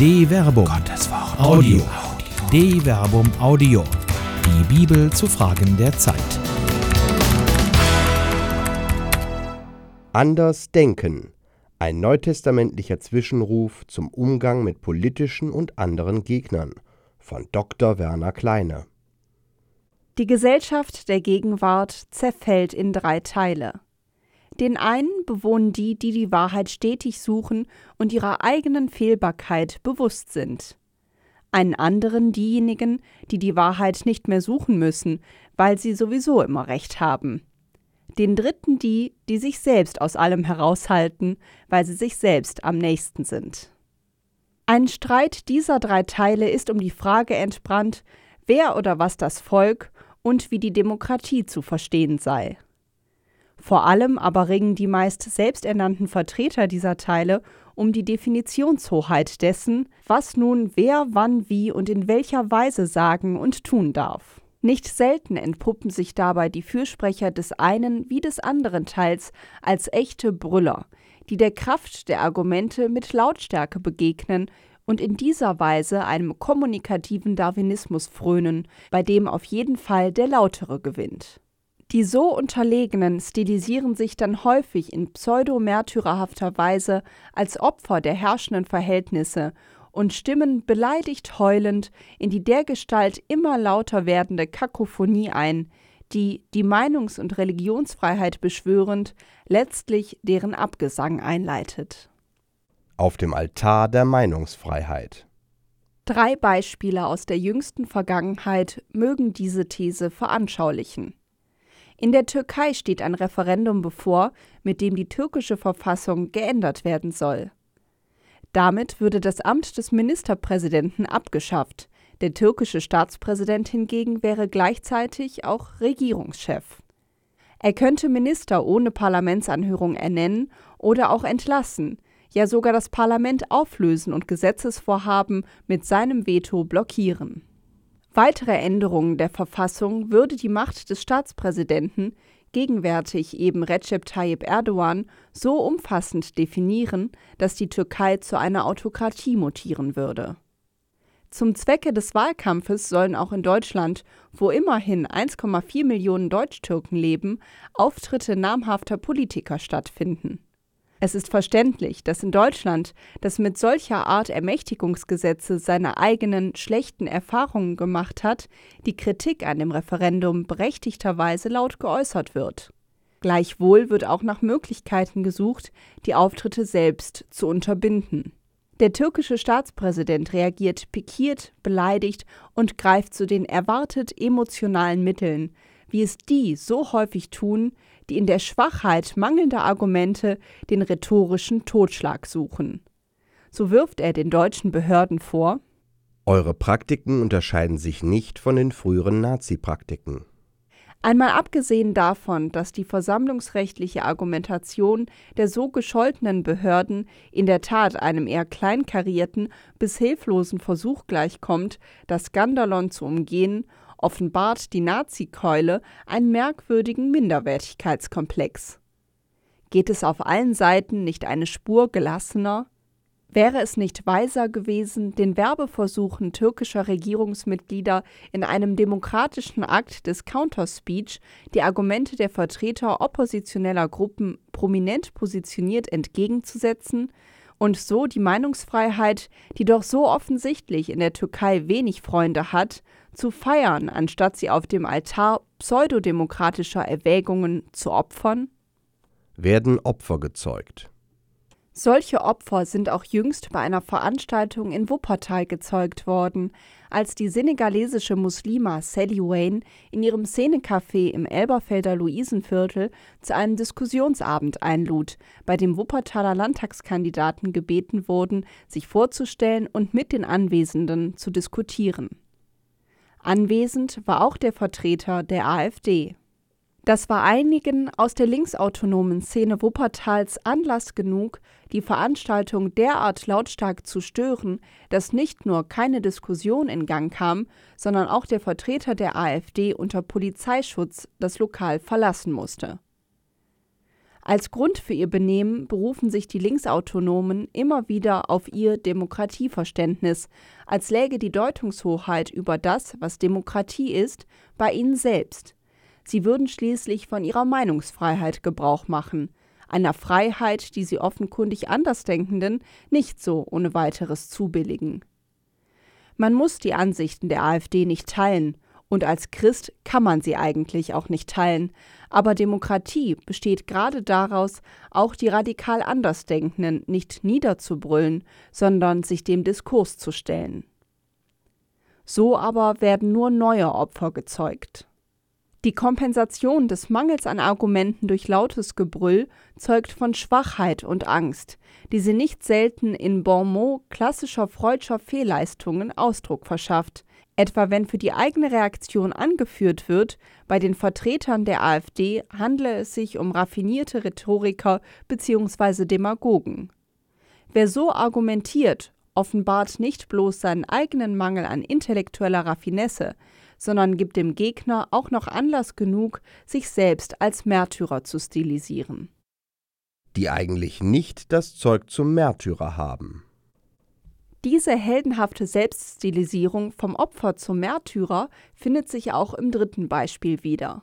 De Verbum. Gottes Wort. Audio. De Verbum Audio. Die Bibel zu Fragen der Zeit. Anders denken. Ein neutestamentlicher Zwischenruf zum Umgang mit politischen und anderen Gegnern von Dr. Werner Kleine. Die Gesellschaft der Gegenwart zerfällt in drei Teile. Den einen bewohnen die, die die Wahrheit stetig suchen und ihrer eigenen Fehlbarkeit bewusst sind. Einen anderen diejenigen, die die Wahrheit nicht mehr suchen müssen, weil sie sowieso immer recht haben. Den dritten die, die sich selbst aus allem heraushalten, weil sie sich selbst am nächsten sind. Ein Streit dieser drei Teile ist um die Frage entbrannt, wer oder was das Volk und wie die Demokratie zu verstehen sei. Vor allem aber ringen die meist selbsternannten Vertreter dieser Teile um die Definitionshoheit dessen, was nun wer wann wie und in welcher Weise sagen und tun darf. Nicht selten entpuppen sich dabei die Fürsprecher des einen wie des anderen Teils als echte Brüller, die der Kraft der Argumente mit Lautstärke begegnen und in dieser Weise einem kommunikativen Darwinismus frönen, bei dem auf jeden Fall der Lautere gewinnt. Die so Unterlegenen stilisieren sich dann häufig in pseudo-märtyrerhafter Weise als Opfer der herrschenden Verhältnisse und stimmen beleidigt heulend in die dergestalt immer lauter werdende Kakophonie ein, die, die Meinungs- und Religionsfreiheit beschwörend, letztlich deren Abgesang einleitet. Auf dem Altar der Meinungsfreiheit. Drei Beispiele aus der jüngsten Vergangenheit mögen diese These veranschaulichen. In der Türkei steht ein Referendum bevor, mit dem die türkische Verfassung geändert werden soll. Damit würde das Amt des Ministerpräsidenten abgeschafft, der türkische Staatspräsident hingegen wäre gleichzeitig auch Regierungschef. Er könnte Minister ohne Parlamentsanhörung ernennen oder auch entlassen, ja sogar das Parlament auflösen und Gesetzesvorhaben mit seinem Veto blockieren. Weitere Änderungen der Verfassung würde die Macht des Staatspräsidenten, gegenwärtig eben Recep Tayyip Erdogan, so umfassend definieren, dass die Türkei zu einer Autokratie mutieren würde. Zum Zwecke des Wahlkampfes sollen auch in Deutschland, wo immerhin 1,4 Millionen Deutschtürken leben, Auftritte namhafter Politiker stattfinden es ist verständlich, dass in Deutschland, das mit solcher Art Ermächtigungsgesetze seine eigenen schlechten Erfahrungen gemacht hat, die Kritik an dem Referendum berechtigterweise laut geäußert wird. Gleichwohl wird auch nach Möglichkeiten gesucht, die Auftritte selbst zu unterbinden. Der türkische Staatspräsident reagiert pikiert, beleidigt und greift zu den erwartet emotionalen Mitteln, wie es die so häufig tun, die in der Schwachheit mangelnder Argumente den rhetorischen Totschlag suchen. So wirft er den deutschen Behörden vor Eure Praktiken unterscheiden sich nicht von den früheren Nazi-Praktiken. Einmal abgesehen davon, dass die versammlungsrechtliche Argumentation der so gescholtenen Behörden in der Tat einem eher kleinkarierten bis hilflosen Versuch gleichkommt, das Skandalon zu umgehen offenbart die Nazi-Keule einen merkwürdigen Minderwertigkeitskomplex. Geht es auf allen Seiten nicht eine Spur gelassener? Wäre es nicht weiser gewesen, den Werbeversuchen türkischer Regierungsmitglieder in einem demokratischen Akt des Counterspeech die Argumente der Vertreter oppositioneller Gruppen prominent positioniert entgegenzusetzen, und so die Meinungsfreiheit, die doch so offensichtlich in der Türkei wenig Freunde hat, zu feiern, anstatt sie auf dem Altar pseudodemokratischer Erwägungen zu opfern? Werden Opfer gezeugt. Solche Opfer sind auch jüngst bei einer Veranstaltung in Wuppertal gezeugt worden, als die senegalesische Muslima Sally Wayne in ihrem Szenecafé im Elberfelder Luisenviertel zu einem Diskussionsabend einlud, bei dem Wuppertaler Landtagskandidaten gebeten wurden, sich vorzustellen und mit den Anwesenden zu diskutieren. Anwesend war auch der Vertreter der AfD. Das war einigen aus der linksautonomen Szene Wuppertals Anlass genug, die Veranstaltung derart lautstark zu stören, dass nicht nur keine Diskussion in Gang kam, sondern auch der Vertreter der AfD unter Polizeischutz das Lokal verlassen musste Als Grund für ihr Benehmen berufen sich die Linksautonomen immer wieder auf ihr Demokratieverständnis, als läge die Deutungshoheit über das, was Demokratie ist, bei ihnen selbst. Sie würden schließlich von ihrer Meinungsfreiheit Gebrauch machen, einer Freiheit, die sie offenkundig Andersdenkenden nicht so ohne weiteres zubilligen. Man muss die Ansichten der AfD nicht teilen, und als Christ kann man sie eigentlich auch nicht teilen, aber Demokratie besteht gerade daraus, auch die radikal Andersdenkenden nicht niederzubrüllen, sondern sich dem Diskurs zu stellen. So aber werden nur neue Opfer gezeugt. Die Kompensation des Mangels an Argumenten durch lautes Gebrüll zeugt von Schwachheit und Angst, die sie nicht selten in Bonmot klassischer freudscher Fehlleistungen Ausdruck verschafft, etwa wenn für die eigene Reaktion angeführt wird, bei den Vertretern der AfD handle es sich um raffinierte Rhetoriker bzw. Demagogen. Wer so argumentiert, offenbart nicht bloß seinen eigenen Mangel an intellektueller Raffinesse, sondern gibt dem Gegner auch noch Anlass genug, sich selbst als Märtyrer zu stilisieren. Die eigentlich nicht das Zeug zum Märtyrer haben. Diese heldenhafte Selbststilisierung vom Opfer zum Märtyrer findet sich auch im dritten Beispiel wieder.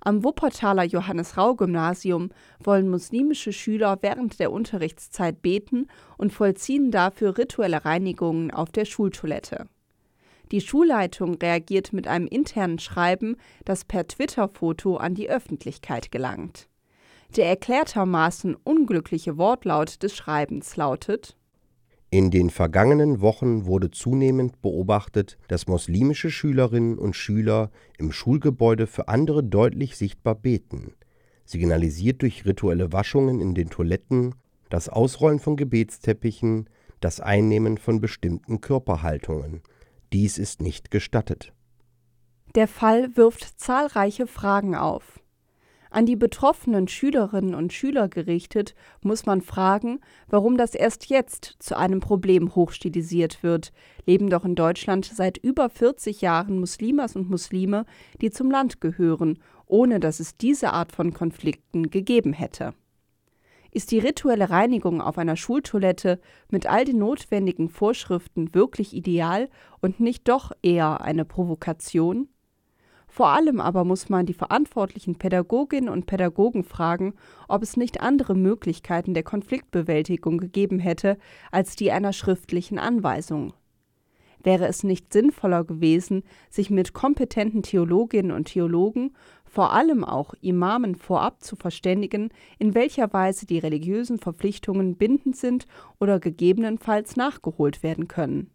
Am Wuppertaler Johannes-Rau-Gymnasium wollen muslimische Schüler während der Unterrichtszeit beten und vollziehen dafür rituelle Reinigungen auf der Schultoilette. Die Schulleitung reagiert mit einem internen Schreiben, das per Twitter-Foto an die Öffentlichkeit gelangt. Der erklärtermaßen unglückliche Wortlaut des Schreibens lautet In den vergangenen Wochen wurde zunehmend beobachtet, dass muslimische Schülerinnen und Schüler im Schulgebäude für andere deutlich sichtbar beten, signalisiert durch rituelle Waschungen in den Toiletten, das Ausrollen von Gebetsteppichen, das Einnehmen von bestimmten Körperhaltungen dies ist nicht gestattet. Der Fall wirft zahlreiche Fragen auf. An die betroffenen Schülerinnen und Schüler gerichtet, muss man fragen, warum das erst jetzt zu einem Problem hochstilisiert wird, leben doch in Deutschland seit über 40 Jahren Muslimas und Muslime, die zum Land gehören, ohne dass es diese Art von Konflikten gegeben hätte. Ist die rituelle Reinigung auf einer Schultoilette mit all den notwendigen Vorschriften wirklich ideal und nicht doch eher eine Provokation? Vor allem aber muss man die verantwortlichen Pädagoginnen und Pädagogen fragen, ob es nicht andere Möglichkeiten der Konfliktbewältigung gegeben hätte als die einer schriftlichen Anweisung. Wäre es nicht sinnvoller gewesen, sich mit kompetenten Theologinnen und Theologen, vor allem auch Imamen vorab zu verständigen, in welcher Weise die religiösen Verpflichtungen bindend sind oder gegebenenfalls nachgeholt werden können?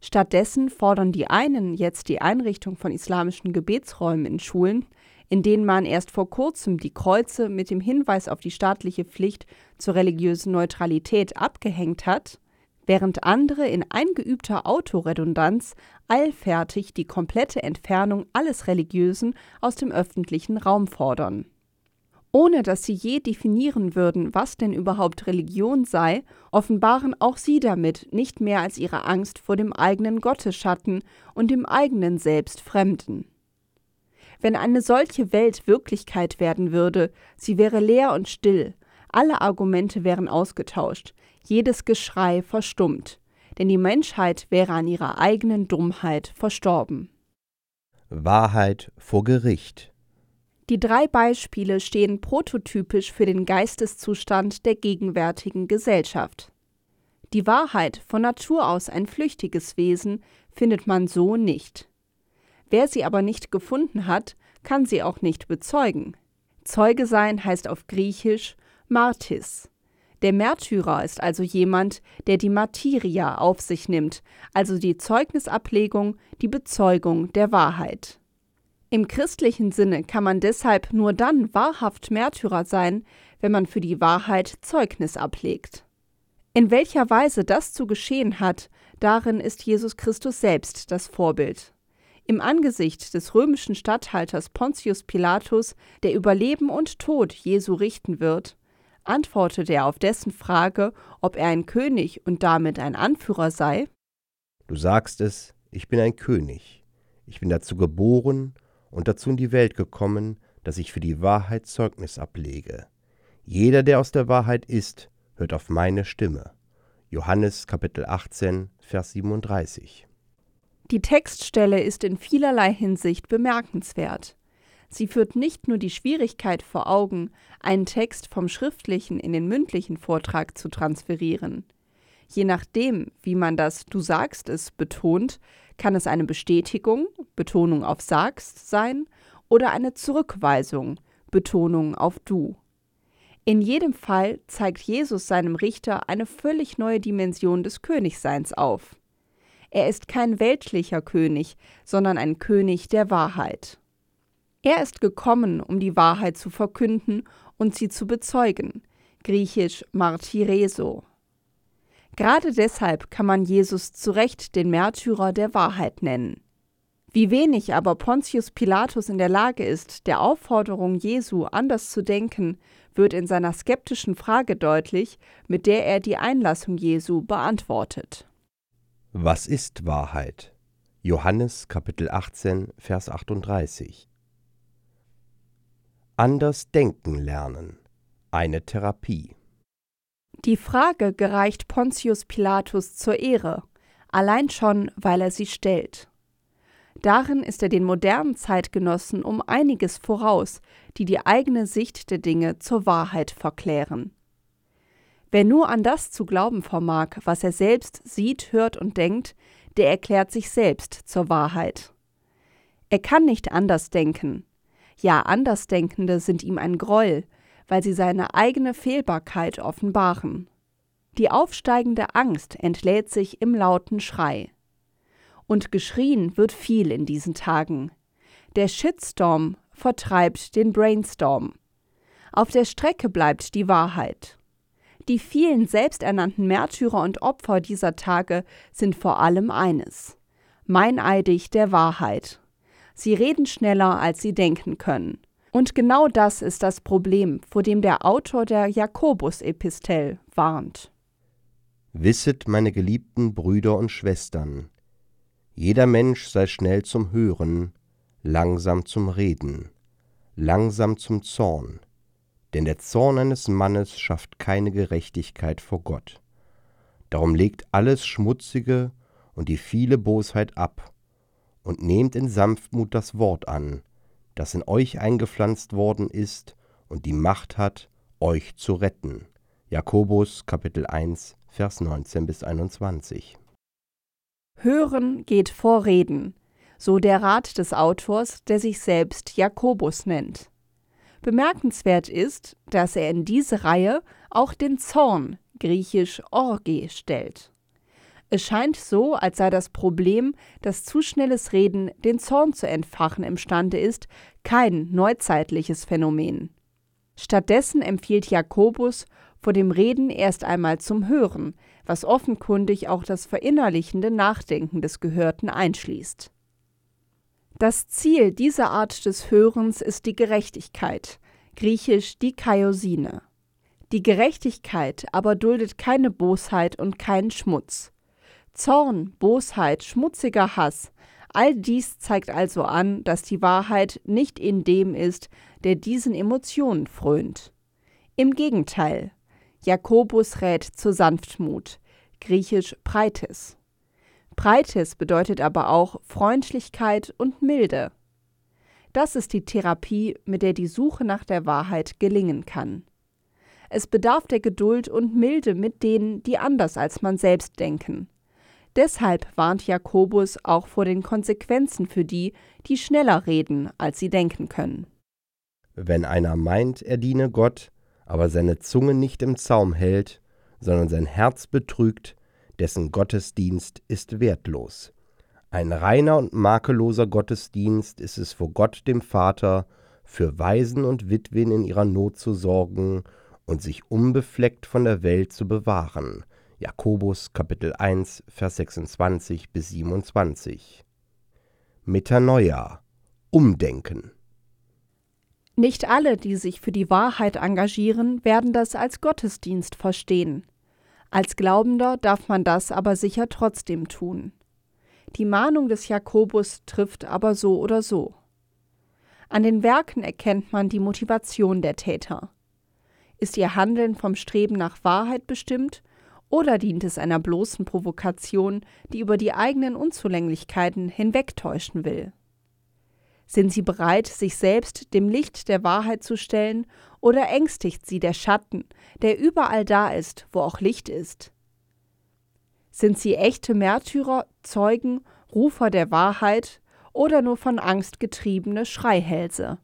Stattdessen fordern die einen jetzt die Einrichtung von islamischen Gebetsräumen in Schulen, in denen man erst vor kurzem die Kreuze mit dem Hinweis auf die staatliche Pflicht zur religiösen Neutralität abgehängt hat, während andere in eingeübter Autoredundanz eilfertig die komplette Entfernung alles Religiösen aus dem öffentlichen Raum fordern. Ohne dass sie je definieren würden, was denn überhaupt Religion sei, offenbaren auch sie damit nicht mehr als ihre Angst vor dem eigenen Gottesschatten und dem eigenen Selbst Fremden. Wenn eine solche Welt Wirklichkeit werden würde, sie wäre leer und still, alle Argumente wären ausgetauscht, jedes Geschrei verstummt, denn die Menschheit wäre an ihrer eigenen Dummheit verstorben. Wahrheit vor Gericht. Die drei Beispiele stehen prototypisch für den Geisteszustand der gegenwärtigen Gesellschaft. Die Wahrheit, von Natur aus ein flüchtiges Wesen, findet man so nicht. Wer sie aber nicht gefunden hat, kann sie auch nicht bezeugen. Zeuge sein heißt auf Griechisch Martis, der Märtyrer ist also jemand, der die Materia auf sich nimmt, also die Zeugnisablegung, die Bezeugung der Wahrheit. Im christlichen Sinne kann man deshalb nur dann wahrhaft Märtyrer sein, wenn man für die Wahrheit Zeugnis ablegt. In welcher Weise das zu geschehen hat, darin ist Jesus Christus selbst das Vorbild. Im Angesicht des römischen Statthalters Pontius Pilatus, der über Leben und Tod Jesu richten wird, antwortete er auf dessen Frage, ob er ein König und damit ein Anführer sei. Du sagst es, ich bin ein König. Ich bin dazu geboren und dazu in die Welt gekommen, dass ich für die Wahrheit Zeugnis ablege. Jeder, der aus der Wahrheit ist, hört auf meine Stimme. Johannes Kapitel 18, Vers 37. Die Textstelle ist in vielerlei Hinsicht bemerkenswert. Sie führt nicht nur die Schwierigkeit vor Augen, einen Text vom schriftlichen in den mündlichen Vortrag zu transferieren. Je nachdem, wie man das Du sagst es betont, kann es eine Bestätigung, Betonung auf sagst sein, oder eine Zurückweisung, Betonung auf du. In jedem Fall zeigt Jesus seinem Richter eine völlig neue Dimension des Königseins auf. Er ist kein weltlicher König, sondern ein König der Wahrheit. Er ist gekommen, um die Wahrheit zu verkünden und sie zu bezeugen, griechisch martyreso. Gerade deshalb kann man Jesus zu Recht den Märtyrer der Wahrheit nennen. Wie wenig aber Pontius Pilatus in der Lage ist, der Aufforderung Jesu anders zu denken, wird in seiner skeptischen Frage deutlich, mit der er die Einlassung Jesu beantwortet. Was ist Wahrheit? Johannes Kapitel 18, Vers 38. Anders denken lernen. Eine Therapie. Die Frage gereicht Pontius Pilatus zur Ehre, allein schon, weil er sie stellt. Darin ist er den modernen Zeitgenossen um einiges voraus, die die eigene Sicht der Dinge zur Wahrheit verklären. Wer nur an das zu glauben vermag, was er selbst sieht, hört und denkt, der erklärt sich selbst zur Wahrheit. Er kann nicht anders denken. Ja, Andersdenkende sind ihm ein Groll, weil sie seine eigene Fehlbarkeit offenbaren. Die aufsteigende Angst entlädt sich im lauten Schrei. Und geschrien wird viel in diesen Tagen. Der Shitstorm vertreibt den Brainstorm. Auf der Strecke bleibt die Wahrheit. Die vielen selbsternannten Märtyrer und Opfer dieser Tage sind vor allem eines meineidig der Wahrheit. Sie reden schneller, als sie denken können. Und genau das ist das Problem, vor dem der Autor der Jakobus-Epistel warnt. Wisset, meine geliebten Brüder und Schwestern, jeder Mensch sei schnell zum Hören, langsam zum Reden, langsam zum Zorn, denn der Zorn eines Mannes schafft keine Gerechtigkeit vor Gott. Darum legt alles Schmutzige und die viele Bosheit ab und nehmt in Sanftmut das Wort an, das in euch eingepflanzt worden ist und die Macht hat, euch zu retten. Jakobus Kapitel 1 Vers 19 bis 21. Hören geht vor Reden, so der Rat des Autors, der sich selbst Jakobus nennt. Bemerkenswert ist, dass er in diese Reihe auch den Zorn, griechisch Orge, stellt. Es scheint so, als sei das Problem, dass zu schnelles Reden den Zorn zu entfachen imstande ist, kein neuzeitliches Phänomen. Stattdessen empfiehlt Jakobus, vor dem Reden erst einmal zum Hören, was offenkundig auch das verinnerlichende Nachdenken des Gehörten einschließt. Das Ziel dieser Art des Hörens ist die Gerechtigkeit, griechisch die Kaiosine. Die Gerechtigkeit aber duldet keine Bosheit und keinen Schmutz. Zorn, Bosheit, schmutziger Hass, all dies zeigt also an, dass die Wahrheit nicht in dem ist, der diesen Emotionen frönt. Im Gegenteil, Jakobus rät zur Sanftmut, griechisch Breites. Breites bedeutet aber auch Freundlichkeit und Milde. Das ist die Therapie, mit der die Suche nach der Wahrheit gelingen kann. Es bedarf der Geduld und Milde mit denen, die anders als man selbst denken. Deshalb warnt Jakobus auch vor den Konsequenzen für die, die schneller reden, als sie denken können. Wenn einer meint, er diene Gott, aber seine Zunge nicht im Zaum hält, sondern sein Herz betrügt, dessen Gottesdienst ist wertlos. Ein reiner und makelloser Gottesdienst ist es vor Gott dem Vater, für Waisen und Witwen in ihrer Not zu sorgen und sich unbefleckt von der Welt zu bewahren. Jakobus Kapitel 1 Vers 26 bis 27. Metanoia Umdenken nicht alle, die sich für die Wahrheit engagieren, werden das als Gottesdienst verstehen. Als Glaubender darf man das aber sicher trotzdem tun. Die Mahnung des Jakobus trifft aber so oder so. An den Werken erkennt man die Motivation der Täter. Ist ihr Handeln vom Streben nach Wahrheit bestimmt oder dient es einer bloßen Provokation, die über die eigenen Unzulänglichkeiten hinwegtäuschen will? Sind sie bereit, sich selbst dem Licht der Wahrheit zu stellen, oder ängstigt sie der Schatten, der überall da ist, wo auch Licht ist? Sind sie echte Märtyrer, Zeugen, Rufer der Wahrheit oder nur von Angst getriebene Schreihälse?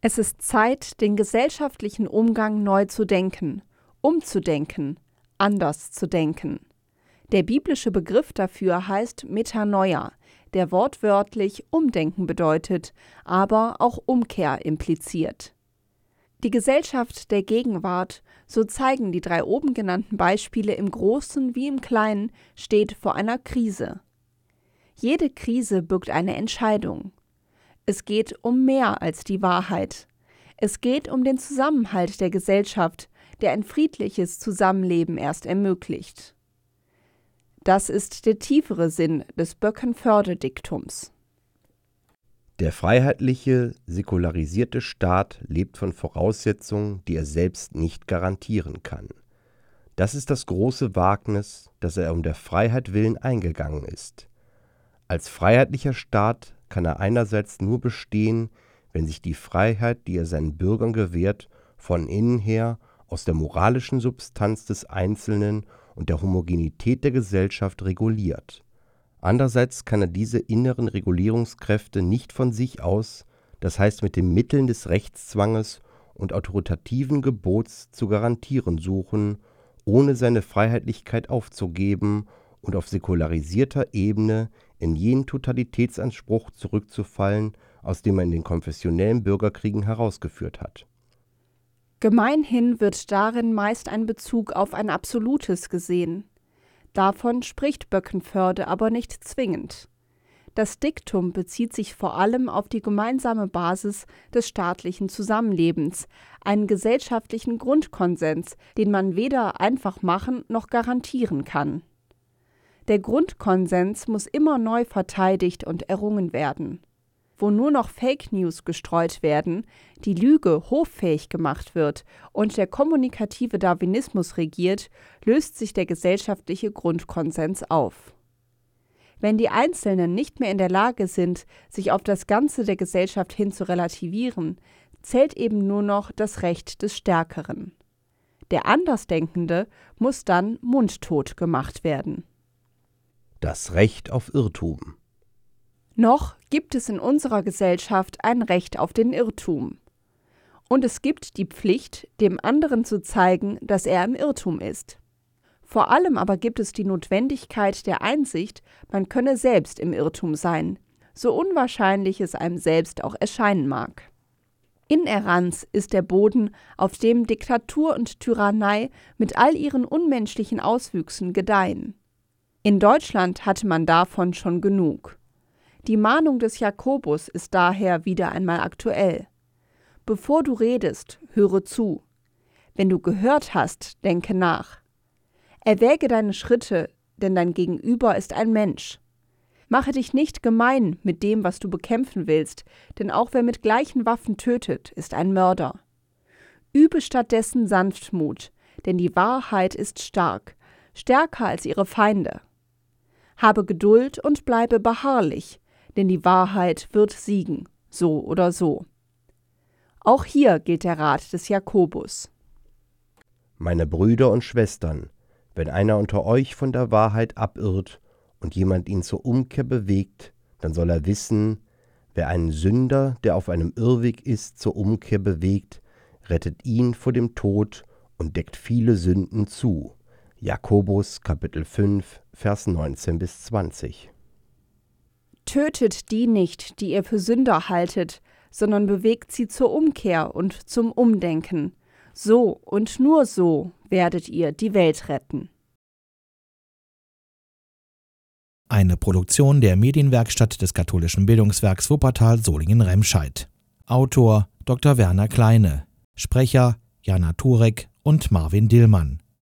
Es ist Zeit, den gesellschaftlichen Umgang neu zu denken, umzudenken, anders zu denken. Der biblische Begriff dafür heißt Metanoia, der wortwörtlich Umdenken bedeutet, aber auch Umkehr impliziert. Die Gesellschaft der Gegenwart, so zeigen die drei oben genannten Beispiele im Großen wie im Kleinen, steht vor einer Krise. Jede Krise birgt eine Entscheidung. Es geht um mehr als die Wahrheit. Es geht um den Zusammenhalt der Gesellschaft, der ein friedliches Zusammenleben erst ermöglicht. Das ist der tiefere Sinn des Böckenförde-Diktums. Der freiheitliche, säkularisierte Staat lebt von Voraussetzungen, die er selbst nicht garantieren kann. Das ist das große Wagnis, das er um der Freiheit willen eingegangen ist. Als freiheitlicher Staat kann er einerseits nur bestehen, wenn sich die Freiheit, die er seinen Bürgern gewährt, von innen her aus der moralischen Substanz des Einzelnen und der Homogenität der Gesellschaft reguliert. Andererseits kann er diese inneren Regulierungskräfte nicht von sich aus, das heißt mit den Mitteln des Rechtszwanges und autoritativen Gebots zu garantieren suchen, ohne seine Freiheitlichkeit aufzugeben und auf säkularisierter Ebene in jenen Totalitätsanspruch zurückzufallen, aus dem er in den konfessionellen Bürgerkriegen herausgeführt hat Gemeinhin wird darin meist ein Bezug auf ein Absolutes gesehen. Davon spricht Böckenförde aber nicht zwingend. Das Diktum bezieht sich vor allem auf die gemeinsame Basis des staatlichen Zusammenlebens, einen gesellschaftlichen Grundkonsens, den man weder einfach machen noch garantieren kann. Der Grundkonsens muss immer neu verteidigt und errungen werden wo nur noch Fake News gestreut werden, die Lüge hoffähig gemacht wird und der kommunikative Darwinismus regiert, löst sich der gesellschaftliche Grundkonsens auf. Wenn die Einzelnen nicht mehr in der Lage sind, sich auf das Ganze der Gesellschaft hin zu relativieren, zählt eben nur noch das Recht des Stärkeren. Der Andersdenkende muss dann mundtot gemacht werden. Das Recht auf Irrtum. Noch gibt es in unserer Gesellschaft ein Recht auf den Irrtum. Und es gibt die Pflicht, dem anderen zu zeigen, dass er im Irrtum ist. Vor allem aber gibt es die Notwendigkeit der Einsicht, man könne selbst im Irrtum sein, so unwahrscheinlich es einem selbst auch erscheinen mag. Ineranz ist der Boden, auf dem Diktatur und Tyrannei mit all ihren unmenschlichen Auswüchsen gedeihen. In Deutschland hatte man davon schon genug. Die Mahnung des Jakobus ist daher wieder einmal aktuell. Bevor du redest, höre zu. Wenn du gehört hast, denke nach. Erwäge deine Schritte, denn dein Gegenüber ist ein Mensch. Mache dich nicht gemein mit dem, was du bekämpfen willst, denn auch wer mit gleichen Waffen tötet, ist ein Mörder. Übe stattdessen Sanftmut, denn die Wahrheit ist stark, stärker als ihre Feinde. Habe Geduld und bleibe beharrlich, denn die Wahrheit wird siegen, so oder so. Auch hier gilt der Rat des Jakobus. Meine Brüder und Schwestern, wenn einer unter euch von der Wahrheit abirrt und jemand ihn zur Umkehr bewegt, dann soll er wissen, wer einen Sünder, der auf einem Irrweg ist, zur Umkehr bewegt, rettet ihn vor dem Tod und deckt viele Sünden zu. Jakobus Kapitel 5, Vers 19 bis 20. Tötet die nicht, die ihr für Sünder haltet, sondern bewegt sie zur Umkehr und zum Umdenken. So und nur so werdet ihr die Welt retten. Eine Produktion der Medienwerkstatt des katholischen Bildungswerks Wuppertal Solingen-Remscheid. Autor Dr. Werner Kleine. Sprecher Jana Turek und Marvin Dillmann.